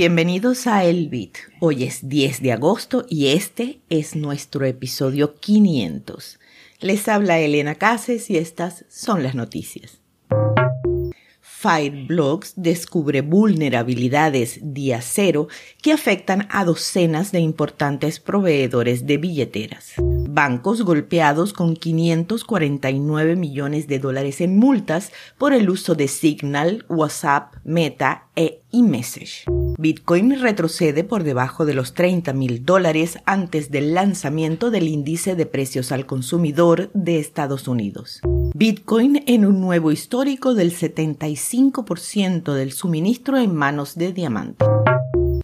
Bienvenidos a El Bit. Hoy es 10 de agosto y este es nuestro episodio 500. Les habla Elena Cases y estas son las noticias. Fireblocks descubre vulnerabilidades día cero que afectan a docenas de importantes proveedores de billeteras. Bancos golpeados con 549 millones de dólares en multas por el uso de Signal, WhatsApp, Meta e iMessage. Bitcoin retrocede por debajo de los 30 mil dólares antes del lanzamiento del índice de precios al consumidor de Estados Unidos. Bitcoin en un nuevo histórico del 75% del suministro en manos de diamante.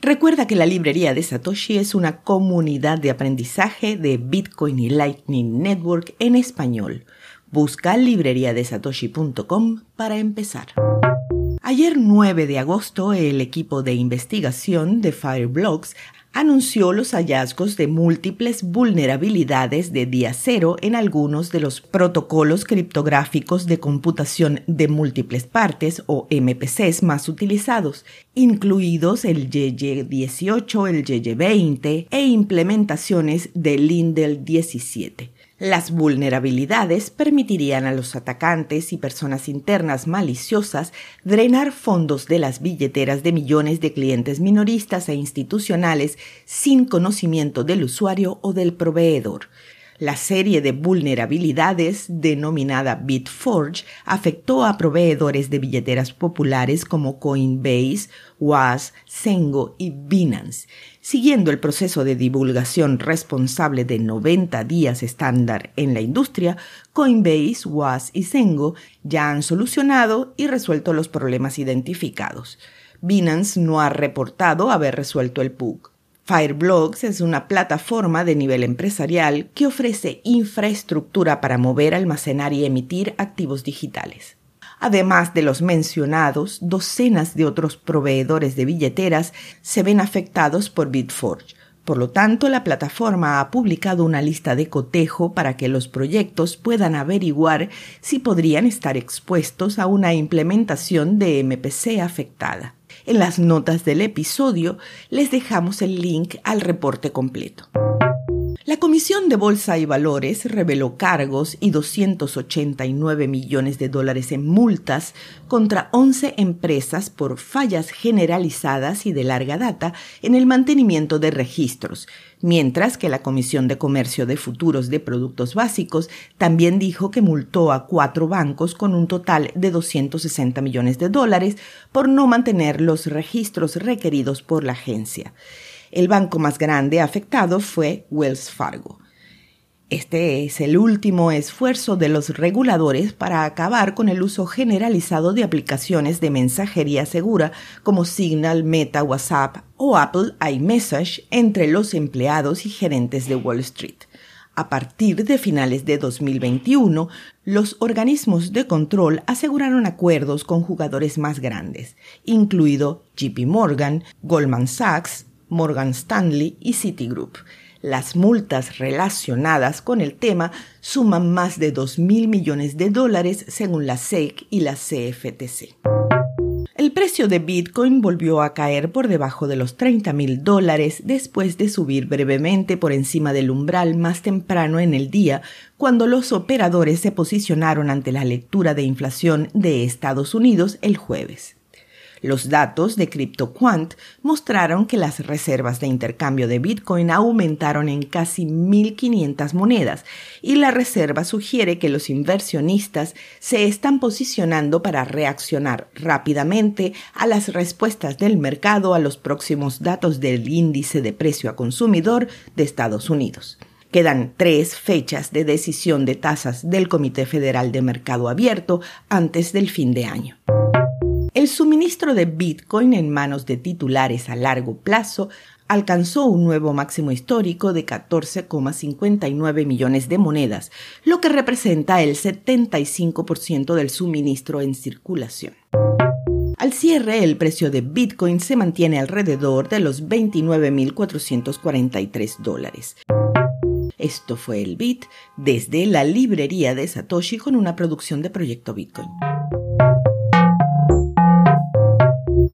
Recuerda que la librería de Satoshi es una comunidad de aprendizaje de Bitcoin y Lightning Network en español. Busca libreriadesatoshi.com para empezar. Ayer 9 de agosto, el equipo de investigación de Fireblocks anunció los hallazgos de múltiples vulnerabilidades de día cero en algunos de los protocolos criptográficos de computación de múltiples partes o MPCs más utilizados, incluidos el YY18, el YY20 e implementaciones de Lindel 17. Las vulnerabilidades permitirían a los atacantes y personas internas maliciosas drenar fondos de las billeteras de millones de clientes minoristas e institucionales sin conocimiento del usuario o del proveedor. La serie de vulnerabilidades, denominada Bitforge, afectó a proveedores de billeteras populares como Coinbase, Was, Sengo y Binance. Siguiendo el proceso de divulgación responsable de 90 días estándar en la industria, Coinbase, Was y Sengo ya han solucionado y resuelto los problemas identificados. Binance no ha reportado haber resuelto el bug. Fireblocks es una plataforma de nivel empresarial que ofrece infraestructura para mover, almacenar y emitir activos digitales. Además de los mencionados, docenas de otros proveedores de billeteras se ven afectados por Bitforge. Por lo tanto, la plataforma ha publicado una lista de cotejo para que los proyectos puedan averiguar si podrían estar expuestos a una implementación de MPC afectada. En las notas del episodio les dejamos el link al reporte completo. La Comisión de Bolsa y Valores reveló cargos y 289 millones de dólares en multas contra 11 empresas por fallas generalizadas y de larga data en el mantenimiento de registros, mientras que la Comisión de Comercio de Futuros de Productos Básicos también dijo que multó a cuatro bancos con un total de 260 millones de dólares por no mantener los registros requeridos por la agencia. El banco más grande afectado fue Wells Fargo. Este es el último esfuerzo de los reguladores para acabar con el uso generalizado de aplicaciones de mensajería segura como Signal, Meta, WhatsApp o Apple iMessage entre los empleados y gerentes de Wall Street. A partir de finales de 2021, los organismos de control aseguraron acuerdos con jugadores más grandes, incluido JP Morgan, Goldman Sachs, Morgan Stanley y Citigroup. Las multas relacionadas con el tema suman más de 2 mil millones de dólares según la SEC y la CFTC. El precio de Bitcoin volvió a caer por debajo de los 30 mil dólares después de subir brevemente por encima del umbral más temprano en el día, cuando los operadores se posicionaron ante la lectura de inflación de Estados Unidos el jueves. Los datos de CryptoQuant mostraron que las reservas de intercambio de Bitcoin aumentaron en casi 1.500 monedas y la reserva sugiere que los inversionistas se están posicionando para reaccionar rápidamente a las respuestas del mercado a los próximos datos del índice de precio a consumidor de Estados Unidos. Quedan tres fechas de decisión de tasas del Comité Federal de Mercado Abierto antes del fin de año. El suministro de Bitcoin en manos de titulares a largo plazo alcanzó un nuevo máximo histórico de 14,59 millones de monedas, lo que representa el 75% del suministro en circulación. Al cierre, el precio de Bitcoin se mantiene alrededor de los 29.443 dólares. Esto fue el Bit desde la librería de Satoshi con una producción de Proyecto Bitcoin.